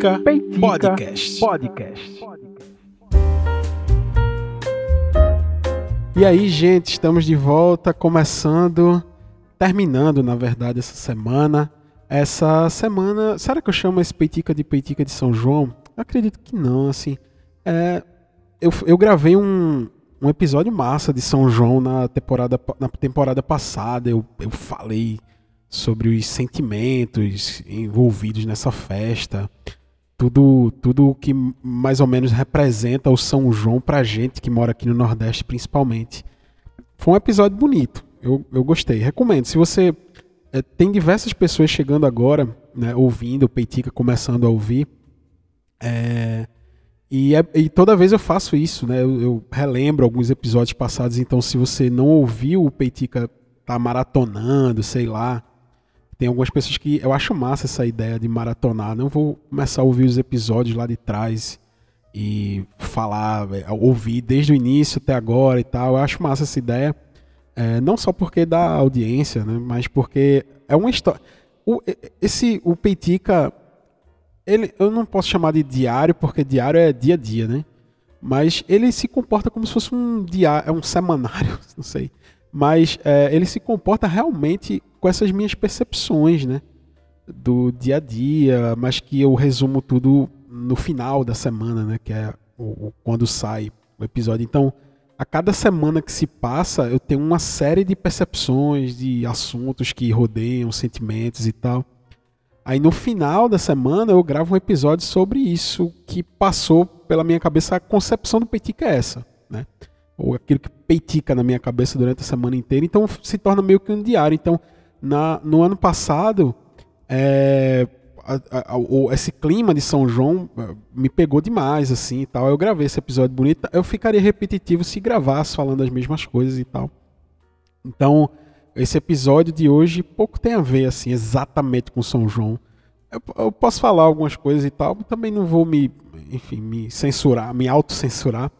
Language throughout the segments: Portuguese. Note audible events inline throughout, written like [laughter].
Peitica, Peitica Podcast. Podcast. E aí, gente, estamos de volta, começando, terminando, na verdade, essa semana. Essa semana, será que eu chamo esse Peitica de Peitica de São João? Eu acredito que não, assim. É, eu, eu gravei um, um episódio massa de São João na temporada, na temporada passada. Eu, eu falei sobre os sentimentos envolvidos nessa festa, tudo tudo que mais ou menos representa o São João pra gente que mora aqui no Nordeste principalmente. Foi um episódio bonito, eu, eu gostei, recomendo. Se você é, tem diversas pessoas chegando agora, né, ouvindo, o Peitica começando a ouvir, é, e, é, e, toda vez eu faço isso, né? Eu, eu, relembro alguns episódios passados, então se você não ouviu o Peitica tá maratonando, sei lá, tem algumas pessoas que eu acho massa essa ideia de maratonar. Não vou começar a ouvir os episódios lá de trás e falar, é, ouvir desde o início até agora e tal. Eu acho massa essa ideia. É, não só porque dá audiência, né, mas porque é uma história. O, esse, o Peitica, ele, eu não posso chamar de diário, porque diário é dia a dia, né? Mas ele se comporta como se fosse um diário, é um semanário, [laughs] não sei. Mas é, ele se comporta realmente com essas minhas percepções, né? Do dia a dia, mas que eu resumo tudo no final da semana, né? Que é o, o, quando sai o episódio. Então, a cada semana que se passa, eu tenho uma série de percepções, de assuntos que rodeiam, sentimentos e tal. Aí no final da semana eu gravo um episódio sobre isso que passou pela minha cabeça. A concepção do Peitica é essa, né? Ou aquilo que peitica na minha cabeça durante a semana inteira. Então se torna meio que um diário. Então na, no ano passado, é, a, a, a, esse clima de São João é, me pegou demais, assim, e tal. Eu gravei esse episódio bonito. Eu ficaria repetitivo se gravasse falando as mesmas coisas e tal. Então, esse episódio de hoje pouco tem a ver, assim, exatamente com São João. Eu, eu posso falar algumas coisas e tal, também não vou me, enfim, me censurar, me autocensurar.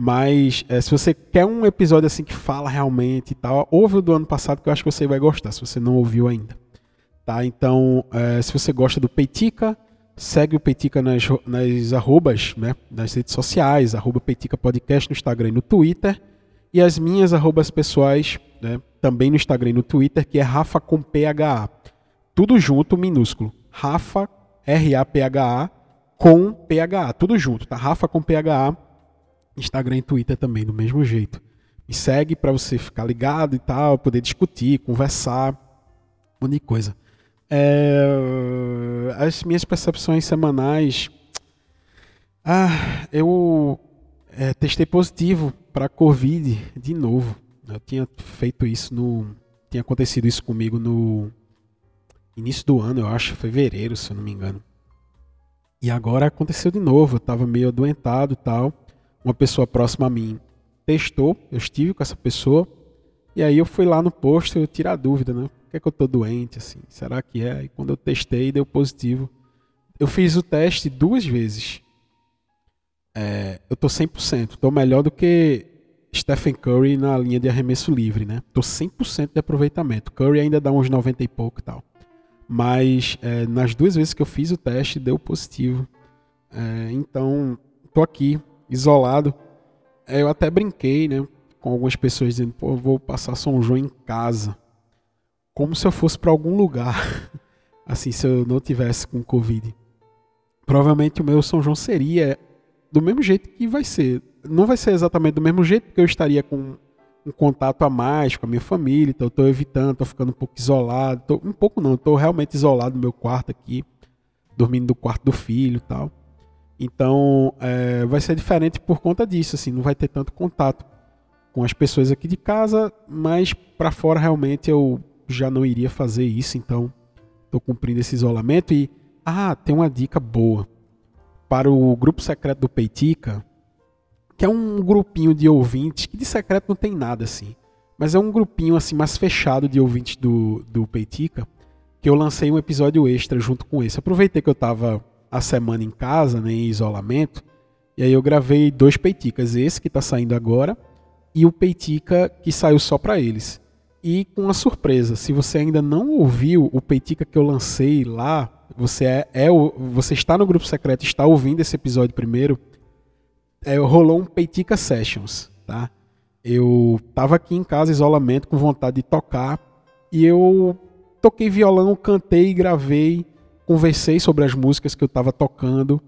Mas é, se você quer um episódio assim que fala realmente e tal, ouve o do ano passado que eu acho que você vai gostar, se você não ouviu ainda. Tá? Então, é, se você gosta do Peitica, segue o Peitica nas, nas arrobas, né? nas redes sociais, arroba Peitica Podcast no Instagram e no Twitter. E as minhas arrobas pessoais, né? também no Instagram e no Twitter, que é Rafa com PHA. Tudo junto, minúsculo. Rafa, R-A-P-H-A, com PHA. Tudo junto, tá? Rafa com PHA Instagram e Twitter também, do mesmo jeito. Me segue para você ficar ligado e tal, poder discutir, conversar, um monte de coisa. É, as minhas percepções semanais. Ah, eu é, testei positivo para Covid de novo. Eu tinha feito isso no. Tinha acontecido isso comigo no início do ano, eu acho, fevereiro, se eu não me engano. E agora aconteceu de novo. Eu tava meio adoentado e tal uma pessoa próxima a mim testou, eu estive com essa pessoa, e aí eu fui lá no posto tirar a dúvida, né? Por que, é que eu tô doente, assim? Será que é? E quando eu testei, deu positivo. Eu fiz o teste duas vezes. É, eu tô 100%. Tô melhor do que Stephen Curry na linha de arremesso livre, né? Tô 100% de aproveitamento. Curry ainda dá uns 90 e pouco e tal. Mas é, nas duas vezes que eu fiz o teste, deu positivo. É, então, tô aqui isolado. Eu até brinquei, né? Com algumas pessoas dizendo, pô, eu vou passar São João em casa. Como se eu fosse para algum lugar. [laughs] assim, se eu não tivesse com Covid. Provavelmente o meu São João seria do mesmo jeito que vai ser. Não vai ser exatamente do mesmo jeito, porque eu estaria com um contato a mais com a minha família, então eu estou evitando, estou ficando um pouco isolado. Tô, um pouco não, estou realmente isolado no meu quarto aqui, dormindo no quarto do filho tal. Então, é, vai ser diferente por conta disso, assim, não vai ter tanto contato com as pessoas aqui de casa, mas para fora realmente eu já não iria fazer isso, então estou cumprindo esse isolamento e ah, tem uma dica boa para o grupo secreto do Peitica, que é um grupinho de ouvintes que de secreto não tem nada assim, mas é um grupinho assim mais fechado de ouvintes do do Peitica, que eu lancei um episódio extra junto com esse. Aproveitei que eu estava a semana em casa, né, em isolamento. E aí eu gravei dois peiticas, esse que está saindo agora e o peitica que saiu só para eles. E com uma surpresa, se você ainda não ouviu o peitica que eu lancei lá, você é, é você está no grupo secreto, está ouvindo esse episódio primeiro, é, rolou um Peitica Sessions, tá? Eu tava aqui em casa, isolamento, com vontade de tocar, e eu toquei violão, cantei, gravei, conversei sobre as músicas que eu estava tocando.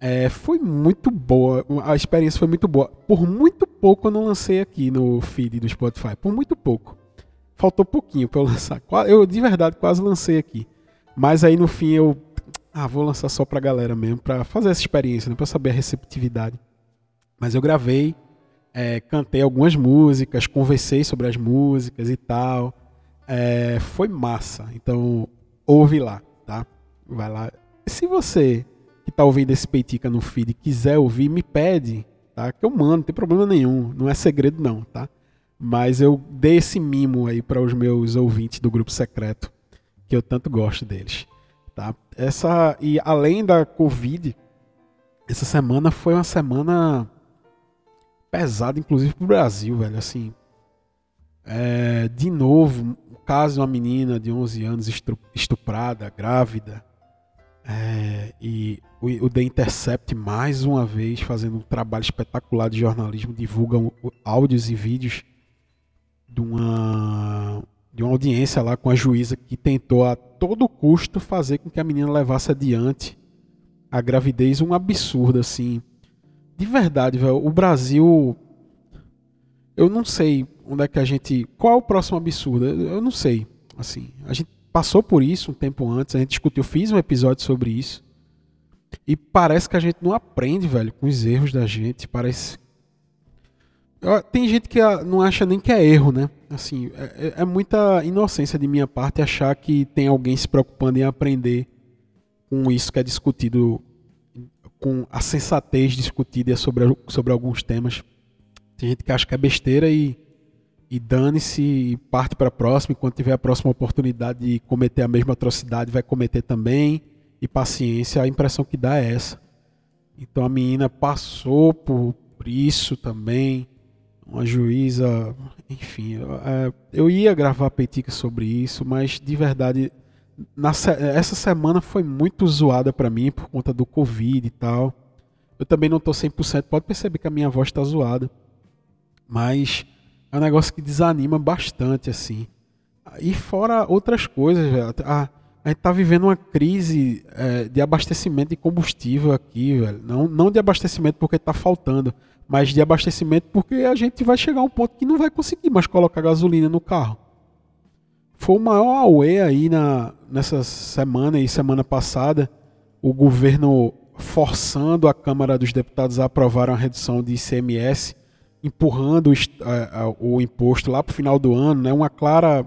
É, foi muito boa, a experiência foi muito boa. Por muito pouco eu não lancei aqui no feed do Spotify, por muito pouco. Faltou pouquinho para eu [laughs] lançar. Eu de verdade quase lancei aqui. Mas aí no fim eu ah, vou lançar só pra galera mesmo, para fazer essa experiência, né, para saber a receptividade. Mas eu gravei, é, cantei algumas músicas, conversei sobre as músicas e tal. É, foi massa. Então, ouve lá, tá? Vai lá. Se você que tá ouvindo esse Peitica no feed quiser ouvir, me pede, tá? Que eu mando, não tem problema nenhum. Não é segredo não, tá? Mas eu dei esse mimo aí para os meus ouvintes do grupo secreto, que eu tanto gosto deles, tá? Essa e além da Covid, essa semana foi uma semana pesada, inclusive pro Brasil, velho. Assim, é, de novo, o caso de uma menina de 11 anos estuprada, grávida. É, e o, The Intercept, mais uma vez, fazendo um trabalho espetacular de jornalismo, divulgam áudios e vídeos de uma, de uma audiência lá com a juíza que tentou a todo custo fazer com que a menina levasse adiante a gravidez. Um absurdo, assim. De verdade, velho. O Brasil. Eu não sei onde é que a gente. Qual é o próximo absurdo? Eu não sei. Assim, a gente passou por isso um tempo antes, a gente discutiu, fiz um episódio sobre isso. E parece que a gente não aprende, velho, com os erros da gente. Parece. Tem gente que não acha nem que é erro, né? Assim, é, é, é muita inocência de minha parte achar que tem alguém se preocupando em aprender com isso que é discutido, com a sensatez discutida sobre, sobre alguns temas. Tem gente que acha que é besteira e e dane-se e parte para a próxima. E quando tiver a próxima oportunidade de cometer a mesma atrocidade, vai cometer também. E paciência, a impressão que dá é essa. Então a menina passou por isso também. Uma juíza, enfim. É, eu ia gravar peitica sobre isso, mas de verdade, essa semana foi muito zoada para mim por conta do Covid e tal. Eu também não tô 100%, pode perceber que a minha voz está zoada. Mas é um negócio que desanima bastante, assim. E fora outras coisas, velho. A, a gente tá vivendo uma crise é, de abastecimento de combustível aqui, velho. Não, não de abastecimento porque tá faltando, mas de abastecimento porque a gente vai chegar a um ponto que não vai conseguir mais colocar gasolina no carro. Foi o maior auê aí na, nessa semana e semana passada, o governo forçando a Câmara dos Deputados a aprovar uma redução de ICMS empurrando o, imposto lá para o final do ano, né? uma clara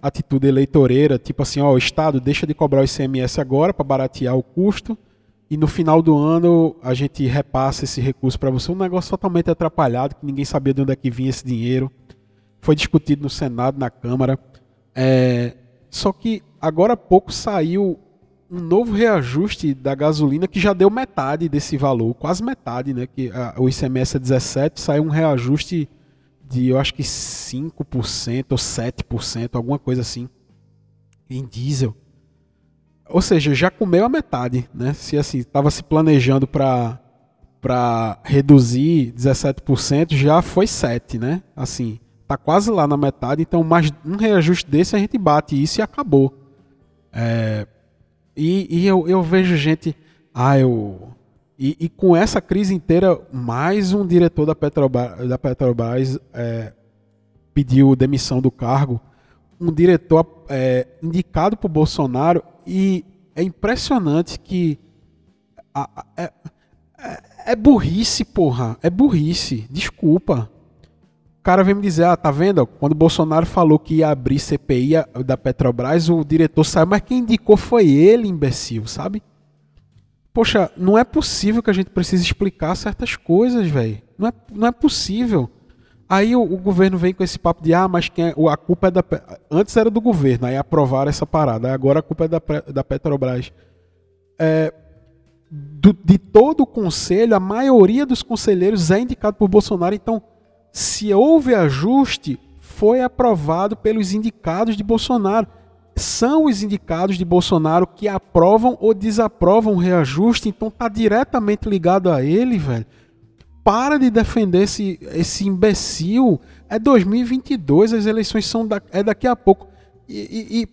atitude eleitoreira, tipo assim, ó, o Estado deixa de cobrar o ICMS agora para baratear o custo e no final do ano a gente repassa esse recurso para você. Um negócio totalmente atrapalhado, que ninguém sabia de onde é que vinha esse dinheiro. Foi discutido no Senado, na Câmara. É, só que agora há pouco saiu um novo reajuste da gasolina que já deu metade desse valor, quase metade, né? Que a, o ICMS é 17, saiu um reajuste de eu acho que 5% ou 7%, alguma coisa assim, em diesel. Ou seja, já comeu a metade, né? Se assim, estava se planejando para para reduzir 17%, já foi 7, né? Assim, tá quase lá na metade, então mais um reajuste desse a gente bate isso e acabou. É, e, e eu, eu, vejo gente. Ah, eu. E, e, com essa crise inteira, mais um diretor da Petrobras, da Petrobras é, pediu demissão do cargo. Um diretor é, indicado por Bolsonaro. E é impressionante que. é, é, é burrice, porra. É burrice. Desculpa. O cara vem me dizer, ah, tá vendo? Quando o Bolsonaro falou que ia abrir CPI da Petrobras, o diretor saiu, mas quem indicou foi ele, imbecil, sabe? Poxa, não é possível que a gente precise explicar certas coisas, velho. Não é, não é possível. Aí o, o, governo vem com esse papo de, ah, mas quem é, a culpa é da. Antes era do governo, aí aprovaram essa parada. Agora a culpa é da, da Petrobras. É, do, de todo o conselho, a maioria dos conselheiros é indicado por Bolsonaro, então se houve ajuste, foi aprovado pelos indicados de Bolsonaro. são os indicados de Bolsonaro que aprovam ou desaprovam o reajuste, então tá diretamente ligado a ele, velho. Para de defender esse, esse imbecil. É 2022, as eleições são da, é daqui a pouco. E, e, e,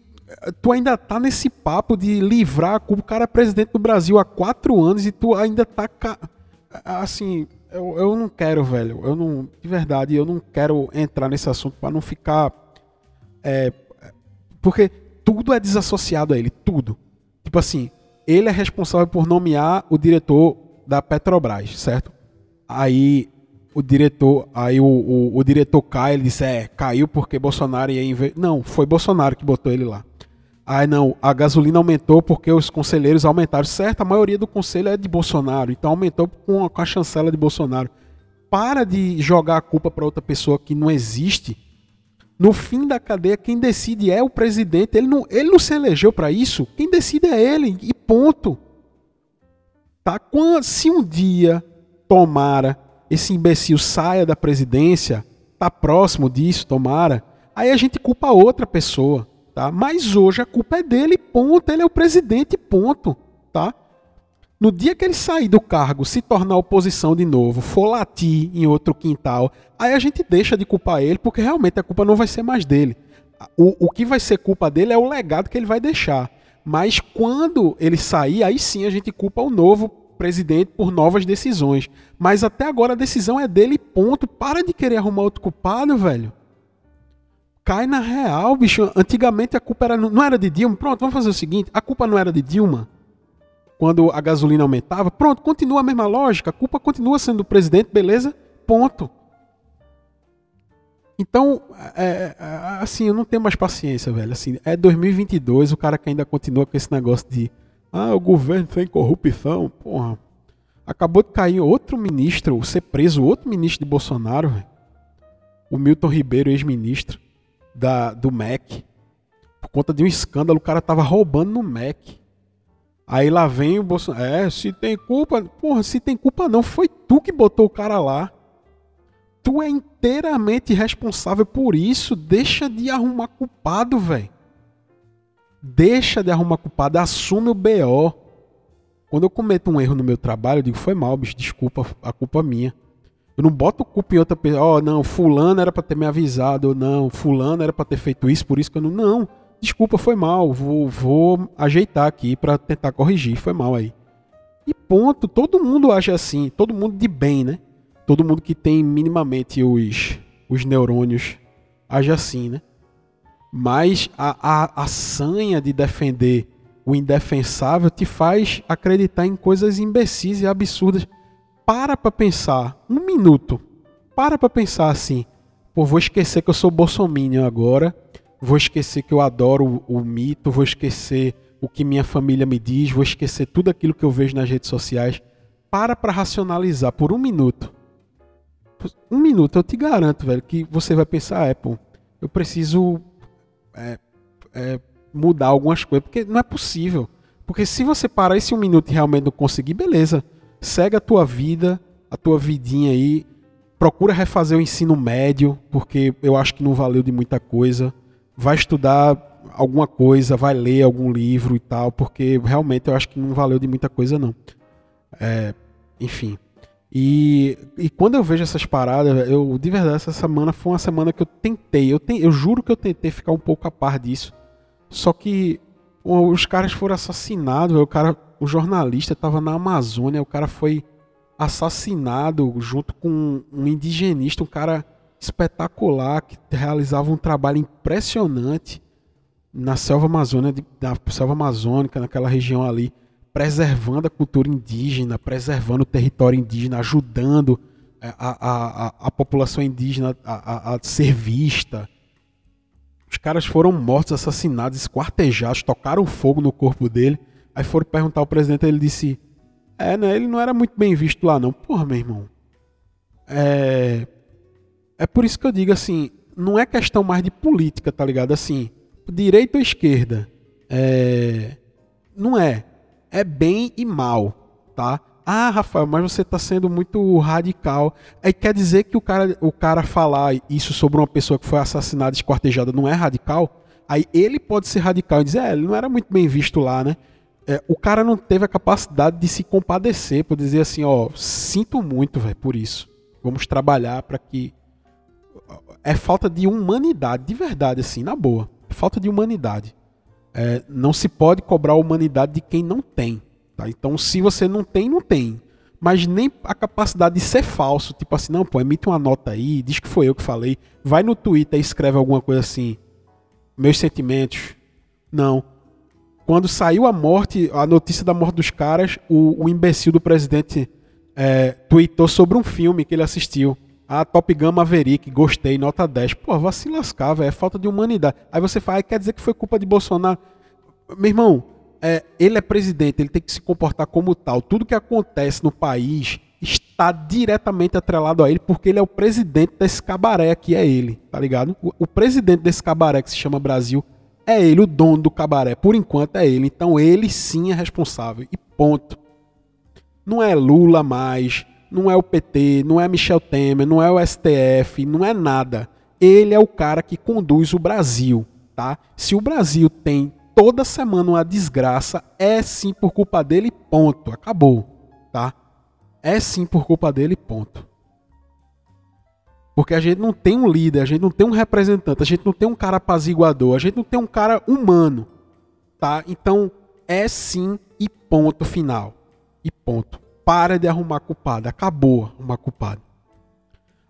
tu ainda tá nesse papo de livrar a culpa. O cara é presidente do Brasil há quatro anos e tu ainda tá. Assim, eu, eu não quero, velho. Eu não. De verdade, eu não quero entrar nesse assunto para não ficar. É, porque tudo é desassociado a ele, tudo. Tipo assim, ele é responsável por nomear o diretor da Petrobras, certo? Aí o diretor, aí o, o, o diretor cai, ele disse, é, caiu porque Bolsonaro ia inver... Não, foi Bolsonaro que botou ele lá. Aí não, a gasolina aumentou porque os conselheiros aumentaram. Certo, a maioria do conselho é de Bolsonaro, então aumentou com a, chancela de Bolsonaro. Para de jogar a culpa para outra pessoa que não existe. No fim da cadeia, quem decide é o presidente. Ele não, ele não se elegeu para isso. Quem decide é ele. E ponto. Tá? Se um dia, tomara, esse imbecil saia da presidência, tá próximo disso, tomara, aí a gente culpa outra pessoa. Tá? Mas hoje a culpa é dele, ponto. Ele é o presidente, ponto. Tá? No dia que ele sair do cargo, se tornar oposição de novo, for latir em outro quintal, aí a gente deixa de culpar ele, porque realmente a culpa não vai ser mais dele. O, o que vai ser culpa dele é o legado que ele vai deixar. Mas quando ele sair, aí sim a gente culpa o novo presidente por novas decisões. Mas até agora a decisão é dele, ponto. Para de querer arrumar outro culpado, velho cai na real, bicho. Antigamente a culpa era, não era de Dilma. Pronto, vamos fazer o seguinte: a culpa não era de Dilma quando a gasolina aumentava. Pronto, continua a mesma lógica. A culpa continua sendo do presidente, beleza? Ponto. Então, é, é, assim, eu não tenho mais paciência, velho. Assim, é 2022, o cara que ainda continua com esse negócio de ah, o governo tem corrupção. Porra. Acabou de cair outro ministro, ser preso outro ministro de Bolsonaro, velho. O Milton Ribeiro, ex-ministro da, do Mac. Por conta de um escândalo, o cara tava roubando no Mac. Aí lá vem o Bolsonaro. É, se tem culpa. Porra, se tem culpa não. Foi tu que botou o cara lá. Tu é inteiramente responsável por isso. Deixa de arrumar culpado, velho. Deixa de arrumar culpado. Assume o BO. Quando eu cometo um erro no meu trabalho, eu digo, foi mal, bicho, desculpa, a culpa é minha. Eu não boto culpa em outra pessoa. Ó, oh, não, fulano era para ter me avisado. Não, fulano era para ter feito isso, por isso que eu não. Não, desculpa, foi mal. Vou, vou ajeitar aqui para tentar corrigir. Foi mal aí. E ponto. Todo mundo acha assim. Todo mundo de bem, né? Todo mundo que tem minimamente os, os neurônios age assim, né? Mas a, a, a sanha de defender o indefensável te faz acreditar em coisas imbecis e absurdas para para pensar, um minuto, para para pensar assim, pô, vou esquecer que eu sou bolsominion agora, vou esquecer que eu adoro o, o mito, vou esquecer o que minha família me diz, vou esquecer tudo aquilo que eu vejo nas redes sociais. Para para racionalizar por um minuto. Um minuto, eu te garanto, velho, que você vai pensar, é, pô, eu preciso é, é, mudar algumas coisas, porque não é possível. Porque se você parar esse um minuto e realmente não conseguir, beleza segue a tua vida, a tua vidinha aí. Procura refazer o ensino médio, porque eu acho que não valeu de muita coisa. Vai estudar alguma coisa, vai ler algum livro e tal, porque realmente eu acho que não valeu de muita coisa, não. É, enfim. E, e quando eu vejo essas paradas, eu de verdade, essa semana foi uma semana que eu tentei, eu, te, eu juro que eu tentei ficar um pouco a par disso. Só que os caras foram assassinados, o cara o jornalista estava na Amazônia, o cara foi assassinado junto com um indigenista, um cara espetacular que realizava um trabalho impressionante na selva amazônica, na selva amazônica, naquela região ali, preservando a cultura indígena, preservando o território indígena, ajudando é, a, a, a população indígena a, a, a ser vista. Os caras foram mortos, assassinados, esquartejados, tocaram fogo no corpo dele. Aí foram perguntar ao presidente, ele disse: É, né? Ele não era muito bem visto lá, não. Porra, meu irmão. É. É por isso que eu digo assim: não é questão mais de política, tá ligado? Assim, direita ou esquerda. É. Não é. É bem e mal, tá? Ah, Rafael, mas você está sendo muito radical. Aí quer dizer que o cara, o cara falar isso sobre uma pessoa que foi assassinada, esquartejada, não é radical? Aí ele pode ser radical e dizer, é, ele não era muito bem visto lá, né? É, o cara não teve a capacidade de se compadecer, por dizer assim, ó, sinto muito, velho, por isso. Vamos trabalhar para que é falta de humanidade, de verdade, assim, na boa. É falta de humanidade. É, não se pode cobrar a humanidade de quem não tem. Tá? Então, se você não tem, não tem. Mas nem a capacidade de ser falso, tipo assim, não, pô, emite uma nota aí, diz que foi eu que falei. Vai no Twitter e escreve alguma coisa assim. Meus sentimentos. Não quando saiu a morte, a notícia da morte dos caras, o, o imbecil do presidente é, tweetou sobre um filme que ele assistiu. A Top Gun Maverick, gostei, nota 10. Pô, vai se lascar, velho, é falta de humanidade. Aí você fala, quer dizer que foi culpa de Bolsonaro. Meu irmão, é, ele é presidente, ele tem que se comportar como tal. Tudo que acontece no país está diretamente atrelado a ele, porque ele é o presidente desse cabaré aqui, é ele, tá ligado? O, o presidente desse cabaré que se chama Brasil é ele, o dono do cabaré. Por enquanto é ele. Então ele sim é responsável. E ponto. Não é Lula mais, não é o PT, não é Michel Temer, não é o STF, não é nada. Ele é o cara que conduz o Brasil, tá? Se o Brasil tem toda semana uma desgraça, é sim por culpa dele, ponto. Acabou, tá? É sim por culpa dele, ponto. Porque a gente não tem um líder, a gente não tem um representante, a gente não tem um cara apaziguador, a gente não tem um cara humano. Tá? Então, é sim e ponto final. E ponto. Para de arrumar culpado. Acabou arrumar culpado.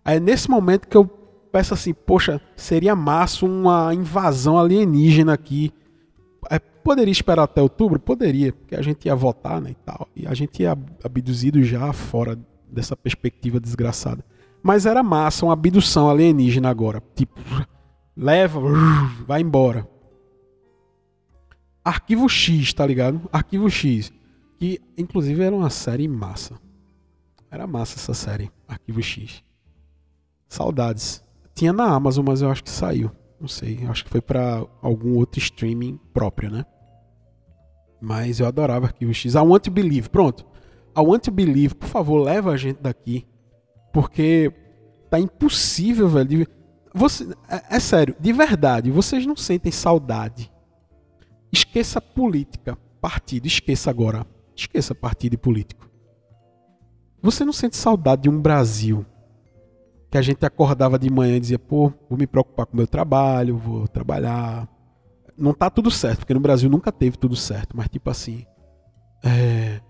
Aí é nesse momento que eu peço assim, poxa, seria massa uma invasão alienígena aqui. É, poderia esperar até outubro? Poderia, porque a gente ia votar né, e tal. E a gente ia abduzido já fora dessa perspectiva desgraçada. Mas era massa, uma abdução alienígena agora. Tipo, leva, vai embora. Arquivo X, tá ligado? Arquivo X. Que inclusive era uma série massa. Era massa essa série, Arquivo X. Saudades. Tinha na Amazon, mas eu acho que saiu. Não sei, acho que foi para algum outro streaming próprio, né? Mas eu adorava Arquivo X. I Want to Believe, pronto. I Want to Believe, por favor, leva a gente daqui porque tá impossível, velho. Você, é, é sério, de verdade, vocês não sentem saudade. Esqueça política, partido, esqueça agora. Esqueça partido e político. Você não sente saudade de um Brasil que a gente acordava de manhã e dizia, pô, vou me preocupar com o meu trabalho, vou trabalhar. Não tá tudo certo, porque no Brasil nunca teve tudo certo, mas tipo assim, é,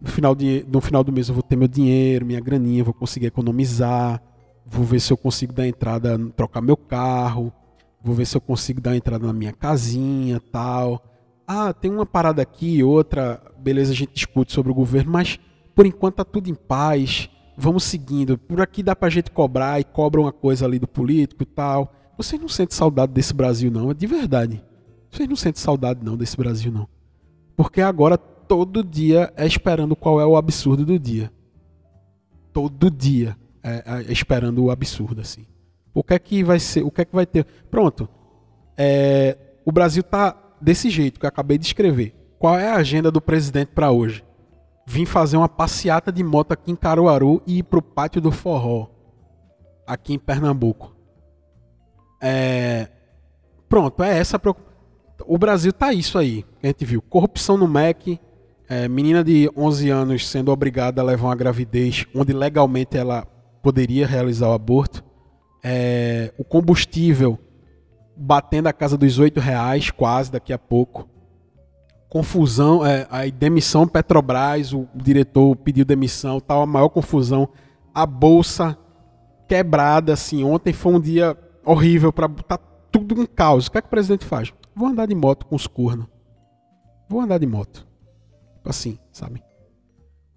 no final, de, no final do mês eu vou ter meu dinheiro, minha graninha, vou conseguir economizar, vou ver se eu consigo dar entrada, trocar meu carro, vou ver se eu consigo dar entrada na minha casinha, tal. Ah, tem uma parada aqui, outra, beleza, a gente discute sobre o governo, mas por enquanto tá tudo em paz. Vamos seguindo. Por aqui dá pra gente cobrar e cobra uma coisa ali do político tal. Vocês não sentem saudade desse Brasil não, é de verdade. Vocês não sentem saudade não desse Brasil não. Porque agora todo dia é esperando qual é o absurdo do dia. Todo dia é, é esperando o absurdo, assim. O que é que vai ser? O que é que vai ter? Pronto. É, o Brasil tá desse jeito que eu acabei de escrever. Qual é a agenda do presidente para hoje? Vim fazer uma passeata de moto aqui em Caruaru e ir pro pátio do Forró, aqui em Pernambuco. É, pronto, é essa preocupação. O Brasil tá isso aí. A gente viu corrupção no MEC, é, menina de 11 anos sendo obrigada a levar uma gravidez onde legalmente ela poderia realizar o aborto. É, o combustível batendo a casa dos 8 reais quase daqui a pouco. Confusão, é, a demissão Petrobras, o diretor pediu demissão, tal, a maior confusão. A bolsa quebrada, assim. Ontem foi um dia horrível para tá tudo um caos. O que é que o presidente faz? Vou andar de moto com os cornos. Vou andar de moto. Assim, sabe?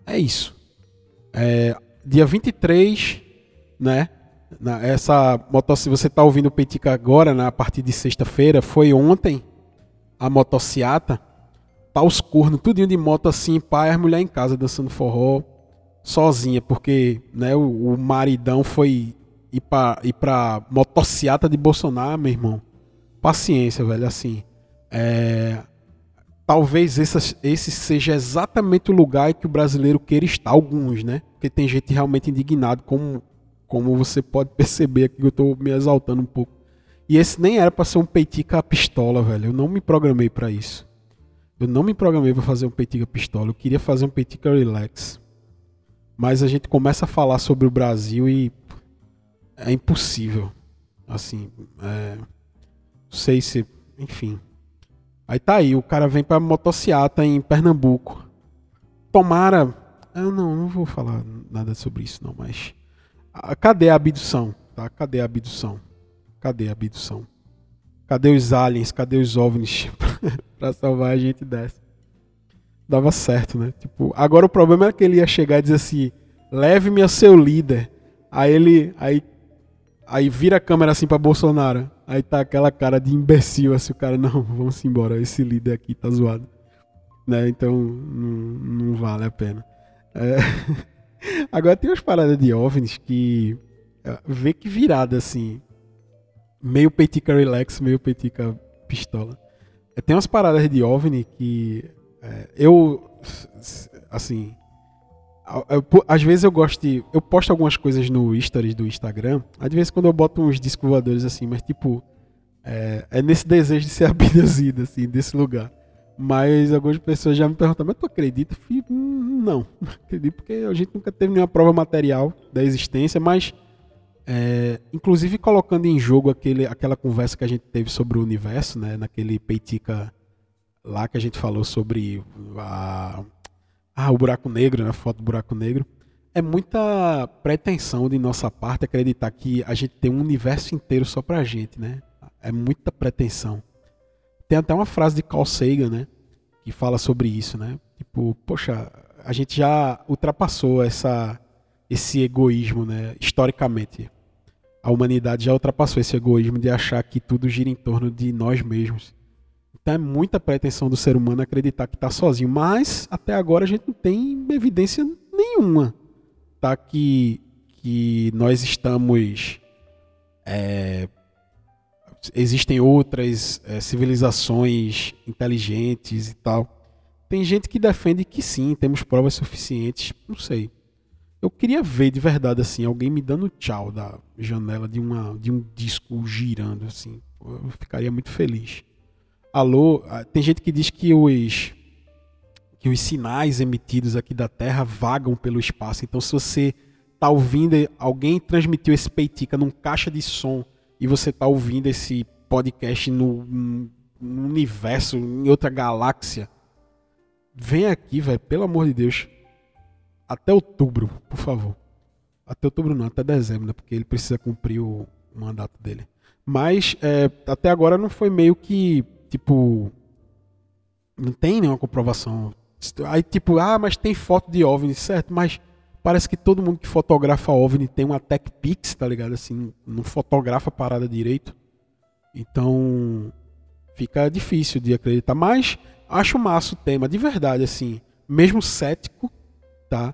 É isso. É, dia 23, né? Na, essa motocicleta, você está ouvindo o Petica agora, né, a partir de sexta-feira, foi ontem a motociata. Tá os cornos, tudinho de moto assim, pai, as mulher em casa dançando forró, sozinha, porque né, o, o maridão foi ir pra, ir pra motociata de Bolsonaro, meu irmão. Paciência, velho, assim. É, talvez esse, esse seja exatamente o lugar que o brasileiro queira estar, alguns, né? Porque tem gente realmente indignado, como, como você pode perceber aqui, eu estou me exaltando um pouco. E esse nem era pra ser um peitica pistola, velho. Eu não me programei para isso. Eu não me programei para fazer um peitica pistola. Eu queria fazer um peitica relax. Mas a gente começa a falar sobre o Brasil e é impossível. Assim, é, não sei se, enfim. Aí tá aí, o cara vem pra motociata em Pernambuco. Tomara. Eu não, não vou falar nada sobre isso, não, mas. Cadê a abdução? Tá? Cadê a abdução? Cadê a abdução? Cadê os aliens? Cadê os ovnis [laughs] pra salvar a gente dessa? Dava certo, né? Tipo, agora o problema é que ele ia chegar e dizer assim: leve-me a seu líder. Aí ele. Aí, aí vira a câmera assim pra Bolsonaro. Aí tá aquela cara de imbecil, assim, o cara, não, vamos embora, esse líder aqui tá zoado. Né? Então não, não vale a pena. É... [laughs] Agora tem umas paradas de OVNIs que é, vê que virada assim. Meio petica relax, meio petica pistola. É, tem umas paradas de OVNI que é, eu assim às vezes eu gosto de. Eu posto algumas coisas no stories do Instagram. Às vezes quando eu boto uns discos voadores assim, mas tipo. É, é nesse desejo de ser [laughs] abduzido, assim, desse lugar. Mas algumas pessoas já me perguntam, mas tu acredita? Fui, hum, não, não [laughs] acredito, porque a gente nunca teve nenhuma prova material da existência, mas. É, inclusive colocando em jogo aquele, aquela conversa que a gente teve sobre o universo, né? Naquele peitica lá que a gente falou sobre a ah, o buraco negro, né, a foto do buraco negro, é muita pretensão de nossa parte acreditar que a gente tem um universo inteiro só pra gente, né? É muita pretensão. Tem até uma frase de Carl Sagan, né, que fala sobre isso, né? Tipo, poxa, a gente já ultrapassou essa esse egoísmo, né, historicamente. A humanidade já ultrapassou esse egoísmo de achar que tudo gira em torno de nós mesmos. É muita pretensão do ser humano acreditar que está sozinho. Mas até agora a gente não tem evidência nenhuma tá? que, que nós estamos. É, existem outras é, civilizações inteligentes e tal. Tem gente que defende que sim, temos provas suficientes. Não sei. Eu queria ver de verdade assim alguém me dando tchau da janela de uma de um disco girando assim. Eu ficaria muito feliz alô, ah, tem gente que diz que os que os sinais emitidos aqui da Terra vagam pelo espaço. Então, se você está ouvindo, alguém transmitiu esse peitica num caixa de som e você está ouvindo esse podcast no, no, universo, em outra galáxia, vem aqui, velho, pelo amor de Deus, até outubro, por favor. Até outubro não, até dezembro, né? Porque ele precisa cumprir o, mandato dele. Mas é, até agora não foi meio que tipo, não tem nenhuma comprovação. Aí, tipo, ah, mas tem foto de OVNI, certo? Mas parece que todo mundo que fotografa OVNI tem uma Tech Pix, tá ligado? Assim, não fotografa a parada direito. Então, fica difícil de acreditar. Mas acho massa o tema, de verdade, assim. Mesmo cético, tá?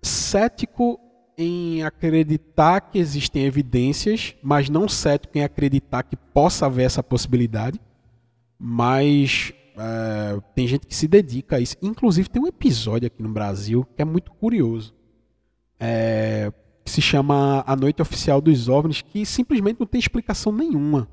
Cético em acreditar que existem evidências, mas não cético em acreditar que possa haver essa possibilidade mas é, tem gente que se dedica a isso. Inclusive tem um episódio aqui no Brasil que é muito curioso, é, que se chama A Noite Oficial dos OVNIs, que simplesmente não tem explicação nenhuma.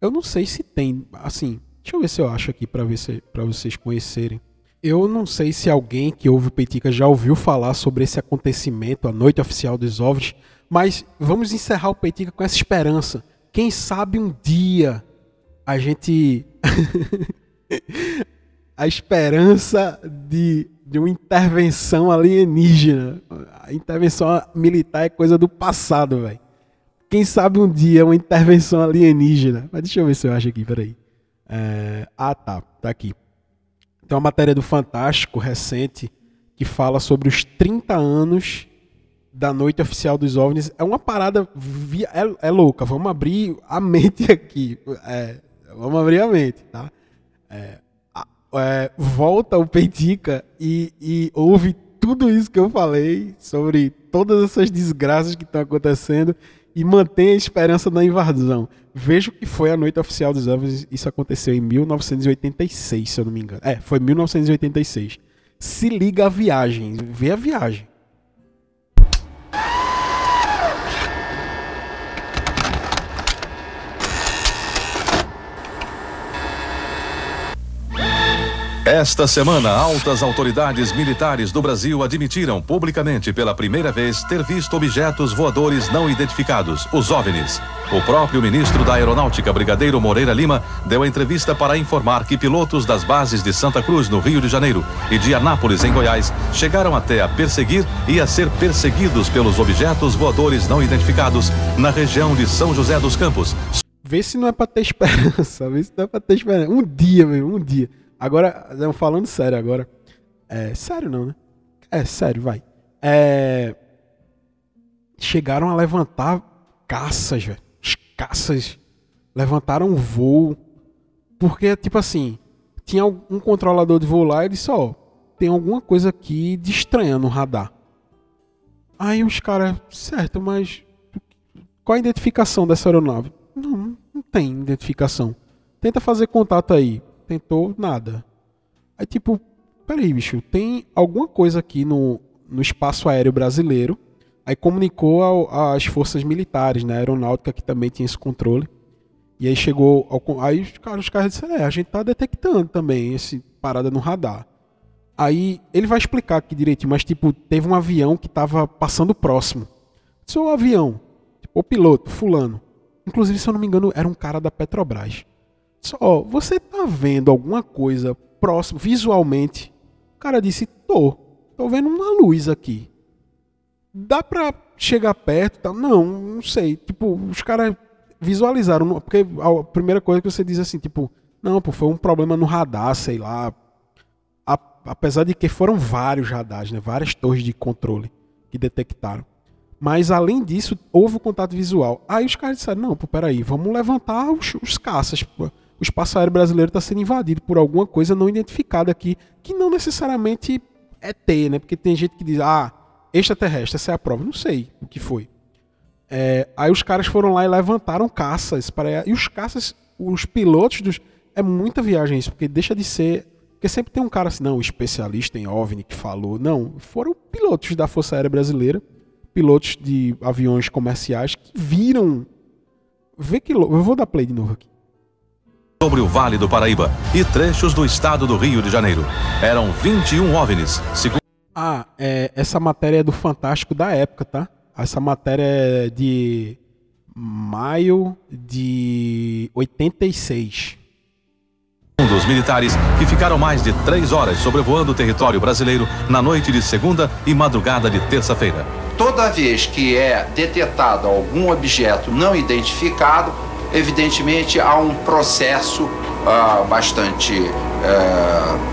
Eu não sei se tem, assim, deixa eu ver se eu acho aqui para vocês conhecerem. Eu não sei se alguém que ouve o Peitica já ouviu falar sobre esse acontecimento, a Noite Oficial dos OVNIs, mas vamos encerrar o Peitica com essa esperança. Quem sabe um dia a gente. [laughs] a esperança de, de uma intervenção alienígena. A intervenção militar é coisa do passado, velho. Quem sabe um dia uma intervenção alienígena. Mas deixa eu ver se eu acho aqui, peraí. É... Ah, tá. Tá aqui. Tem uma matéria do Fantástico recente que fala sobre os 30 anos da noite oficial dos OVNIs. É uma parada. Via... É, é louca. Vamos abrir a mente [laughs] aqui. É, Vamos abrir a mente, tá? É, é, volta o Peitica e, e ouve tudo isso que eu falei sobre todas essas desgraças que estão acontecendo e mantém a esperança da invasão. Veja o que foi a noite oficial dos ovos. Isso aconteceu em 1986, se eu não me engano. É, foi 1986. Se liga a viagem, vê a viagem. Esta semana, altas autoridades militares do Brasil admitiram publicamente pela primeira vez ter visto objetos voadores não identificados, os OVNIs. O próprio ministro da Aeronáutica, Brigadeiro Moreira Lima, deu entrevista para informar que pilotos das bases de Santa Cruz, no Rio de Janeiro, e de Anápolis, em Goiás, chegaram até a perseguir e a ser perseguidos pelos objetos voadores não identificados na região de São José dos Campos. Vê se não é pra ter esperança, vê se não é pra ter esperança. Um dia, meu, um dia. Agora, falando sério agora. É, sério não, né? É, sério, vai. É, chegaram a levantar caças, velho. As caças levantaram voo. Porque, tipo assim, tinha um controlador de voo lá e disse, ó, tem alguma coisa aqui de estranha no radar. Aí os caras, certo, mas qual a identificação dessa aeronave? Não, não tem identificação. Tenta fazer contato aí tentou nada. Aí tipo, peraí, bicho, tem alguma coisa aqui no, no espaço aéreo brasileiro. Aí comunicou ao, às forças militares, né, aeronáutica que também tinha esse controle. E aí chegou ao, aí os caras, os caras disseram, é, a gente tá detectando também esse parada no radar. Aí ele vai explicar aqui direitinho, mas tipo, teve um avião que tava passando próximo. Seu avião, tipo, o piloto, fulano. Inclusive, se eu não me engano, era um cara da Petrobras. Só, você tá vendo alguma coisa próximo, visualmente? O cara disse, tô. Tô vendo uma luz aqui. Dá pra chegar perto tal? Não, não sei. Tipo, os caras visualizaram. Porque a primeira coisa que você diz assim, tipo, não, pô, foi um problema no radar, sei lá. A, apesar de que foram vários radares, né? Várias torres de controle que detectaram. Mas além disso, houve o contato visual. Aí os caras disseram, não, pô, peraí, vamos levantar os, os caças. Pô o espaço aéreo brasileiro está sendo invadido por alguma coisa não identificada aqui, que não necessariamente é T, né? Porque tem gente que diz, ah, extraterrestre, essa é a prova. Não sei o que foi. É, aí os caras foram lá e levantaram caças. Para, e os caças, os pilotos dos. É muita viagem isso, porque deixa de ser. Porque sempre tem um cara assim, não, especialista em OVNI que falou. Não, foram pilotos da Força Aérea Brasileira, pilotos de aviões comerciais que viram. Vê que. Eu vou dar play de novo aqui sobre o Vale do Paraíba e trechos do estado do Rio de Janeiro. Eram 21 OVNIs. Segundo... Ah, é, essa matéria é do Fantástico da época, tá? Essa matéria é de maio de 86 dos militares que ficaram mais de três horas sobrevoando o território brasileiro na noite de segunda e madrugada de terça-feira. Toda vez que é detectado algum objeto não identificado, evidentemente há um processo uh, bastante uh,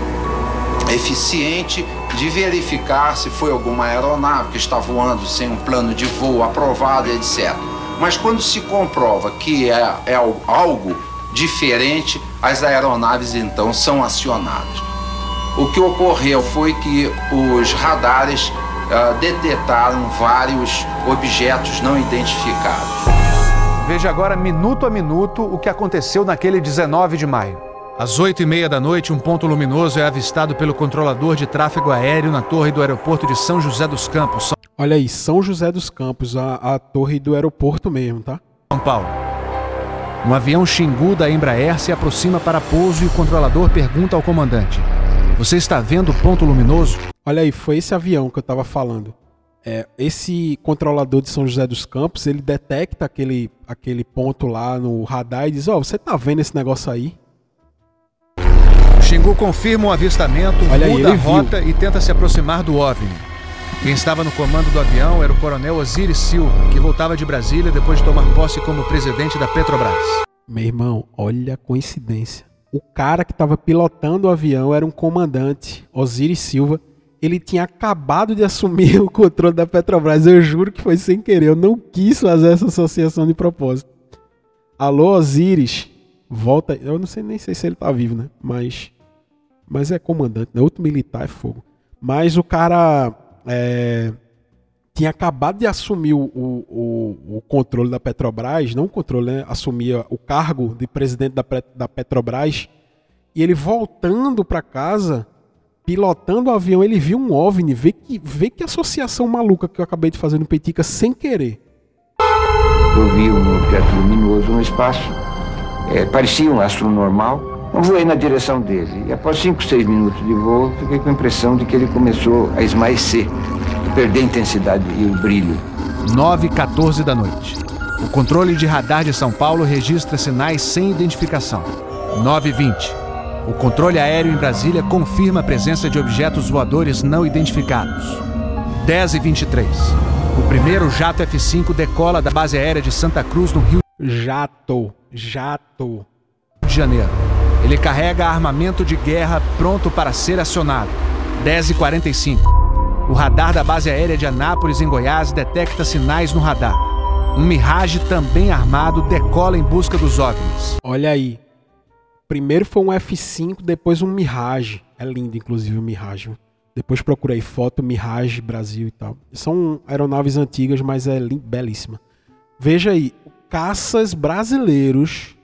eficiente de verificar se foi alguma aeronave que está voando sem um plano de voo aprovado, etc. Mas quando se comprova que é, é algo diferente, as aeronaves então são acionadas. O que ocorreu foi que os radares uh, detectaram vários objetos não identificados. Veja agora, minuto a minuto, o que aconteceu naquele 19 de maio. Às oito e meia da noite, um ponto luminoso é avistado pelo controlador de tráfego aéreo na torre do aeroporto de São José dos Campos. Olha aí, São José dos Campos, a, a torre do aeroporto mesmo, tá? São Paulo. Um avião Xingu da Embraer se aproxima para pouso e o controlador pergunta ao comandante: Você está vendo o ponto luminoso? Olha aí, foi esse avião que eu estava falando é, esse controlador de São José dos Campos, ele detecta aquele, aquele ponto lá no radar e diz, ó, oh, você tá vendo esse negócio aí? O Xingu confirma o avistamento, Olha muda aí, a rota viu. e tenta se aproximar do OVNI. Quem estava no comando do avião era o coronel Osiris Silva, que voltava de Brasília depois de tomar posse como presidente da Petrobras. Meu irmão, olha a coincidência. O cara que estava pilotando o avião era um comandante, Osiris Silva, ele tinha acabado de assumir [laughs] o controle da Petrobras. Eu juro que foi sem querer. Eu não quis fazer essa associação de propósito. Alô, Osiris. Volta. Eu não sei nem sei se ele tá vivo, né? Mas. Mas é comandante, né? Outro militar é fogo. Mas o cara. É, tinha acabado de assumir o, o, o, controle da Petrobras, não o controle, né? Assumia o cargo de presidente da, da Petrobras. E ele voltando para casa pilotando o avião, ele viu um OVNI. Vê que, vê que associação maluca que eu acabei de fazer no Petica sem querer. Eu vi um objeto luminoso no espaço. É, parecia um astro normal. Eu voei na direção dele e após 5, 6 minutos de voo, fiquei com a impressão de que ele começou a esmaecer, a perder a intensidade e o brilho. 9 e 14 da noite. O controle de radar de São Paulo registra sinais sem identificação. 9 e 20. O controle aéreo em Brasília confirma a presença de objetos voadores não identificados. 10 e 23. O primeiro jato F-5 decola da base aérea de Santa Cruz, no Rio Jato, jato. de Janeiro. Ele carrega armamento de guerra pronto para ser acionado. 10 e 45. O radar da base aérea de Anápolis, em Goiás, detecta sinais no radar. Um Mirage também armado decola em busca dos OVNIs. Olha aí. Primeiro foi um F5, depois um Mirage. É lindo, inclusive, o Mirage. Depois procurei foto Mirage Brasil e tal. São aeronaves antigas, mas é belíssima. Veja aí, caças brasileiros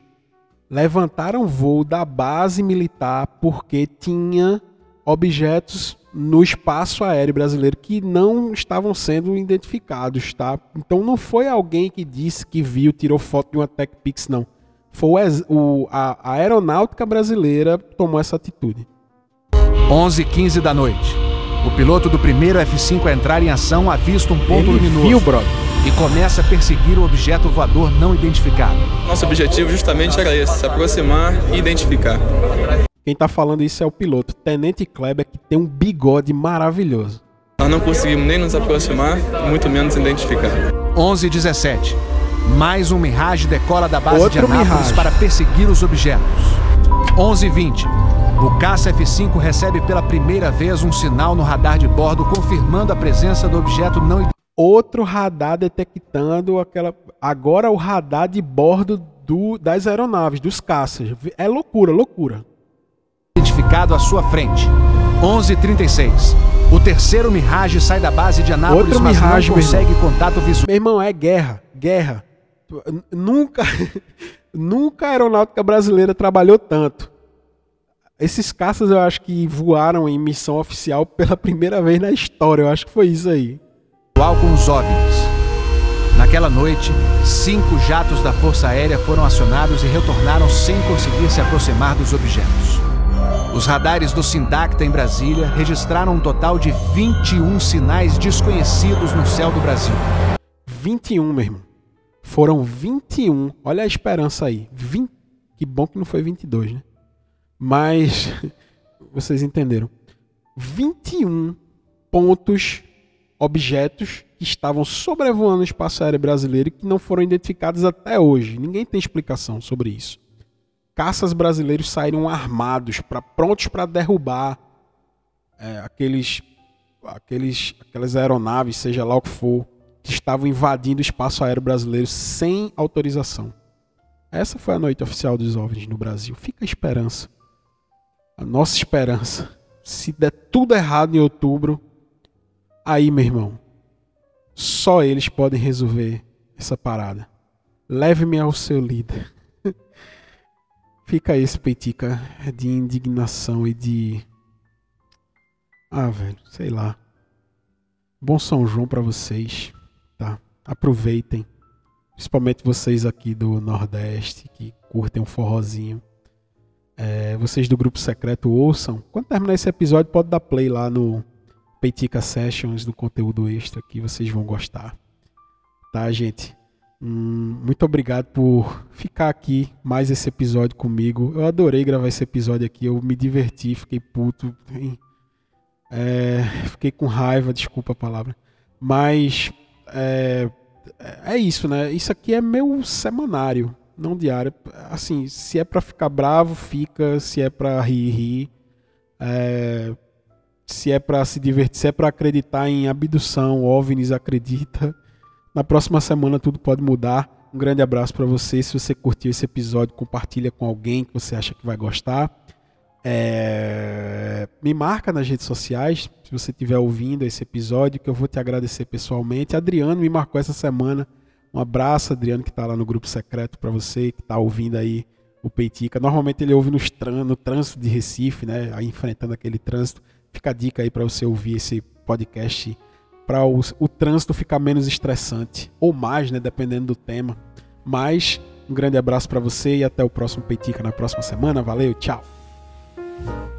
levantaram voo da base militar porque tinha objetos no espaço aéreo brasileiro que não estavam sendo identificados, tá? Então não foi alguém que disse que viu, tirou foto de uma TechPix, não. Foi o, a, a aeronáutica brasileira tomou essa atitude. 11h15 da noite. O piloto do primeiro F-5 a entrar em ação avista um ponto Ele luminoso. Viu, brother? e começa a perseguir o objeto voador não identificado. Nosso objetivo justamente era esse, se aproximar e identificar. Quem tá falando isso é o piloto, Tenente Kleber, que tem um bigode maravilhoso. Nós não conseguimos nem nos aproximar, muito menos identificar. 11 e 17. Mais um Mirage decola da base Outro de Anápolis Mirage. para perseguir os objetos. 11 e 20. O caça F-5 recebe pela primeira vez um sinal no radar de bordo confirmando a presença do objeto não Outro radar detectando aquela. Agora o radar de bordo do, das aeronaves, dos caças. É loucura, loucura. identificado à sua frente. 11:36. O terceiro Mirage sai da base de Anápolis, Outro mas Mirage, não consegue contato visual. Meu irmão, é guerra, guerra. Nunca, [laughs] nunca a aeronáutica brasileira trabalhou tanto. Esses caças eu acho que voaram em missão oficial pela primeira vez na história. Eu acho que foi isso aí. com os OVNIs. Naquela noite, cinco jatos da Força Aérea foram acionados e retornaram sem conseguir se aproximar dos objetos. Os radares do Sindacta em Brasília registraram um total de 21 sinais desconhecidos no céu do Brasil. 21, meu irmão. Foram 21. Olha a esperança aí. 20. Que bom que não foi 22, né? Mas [laughs] vocês entenderam. 21 pontos, objetos que estavam sobrevoando o espaço aéreo brasileiro e que não foram identificados até hoje. Ninguém tem explicação sobre isso. Caças brasileiros saíram armados, pra, prontos para derrubar é, aqueles, aqueles, aquelas aeronaves, seja lá o que for, que estavam invadindo o espaço aéreo brasileiro sem autorização. Essa foi a noite oficial dos OVNIs no Brasil. Fica a esperança. A nossa esperança. Se der tudo errado em outubro, aí, meu irmão, só eles podem resolver essa parada. Leve-me ao seu líder. [laughs] Fica esse peitica de indignação e de. Ah, velho, sei lá. Bom São João pra vocês? Aproveitem. Principalmente vocês aqui do Nordeste que curtem um forrozinho. É, vocês do grupo secreto ouçam. Quando terminar esse episódio, pode dar play lá no Peitica Sessions, do conteúdo extra que vocês vão gostar. Tá, gente? Hum, muito obrigado por ficar aqui mais esse episódio comigo. Eu adorei gravar esse episódio aqui. Eu me diverti, fiquei puto. É, fiquei com raiva, desculpa a palavra. Mas é, é isso, né? Isso aqui é meu semanário, não diário. Assim, se é pra ficar bravo, fica. Se é pra rir, ri. É, se é pra se divertir, se é pra acreditar em abdução, OVNIs acredita. Na próxima semana tudo pode mudar. Um grande abraço pra você. Se você curtiu esse episódio, compartilha com alguém que você acha que vai gostar. É, Me marca nas redes sociais, se você estiver ouvindo esse episódio, que eu vou te agradecer pessoalmente. Adriano me marcou essa semana. Um abraço, Adriano, que está lá no grupo secreto para você, que está ouvindo aí o Peitica. Normalmente ele ouve no trânsito de Recife, né? Aí enfrentando aquele trânsito. Fica a dica aí para você ouvir esse podcast para o, o trânsito ficar menos estressante ou mais, né? Dependendo do tema. Mas Um grande abraço para você e até o próximo Peitica na próxima semana. Valeu, tchau. thank you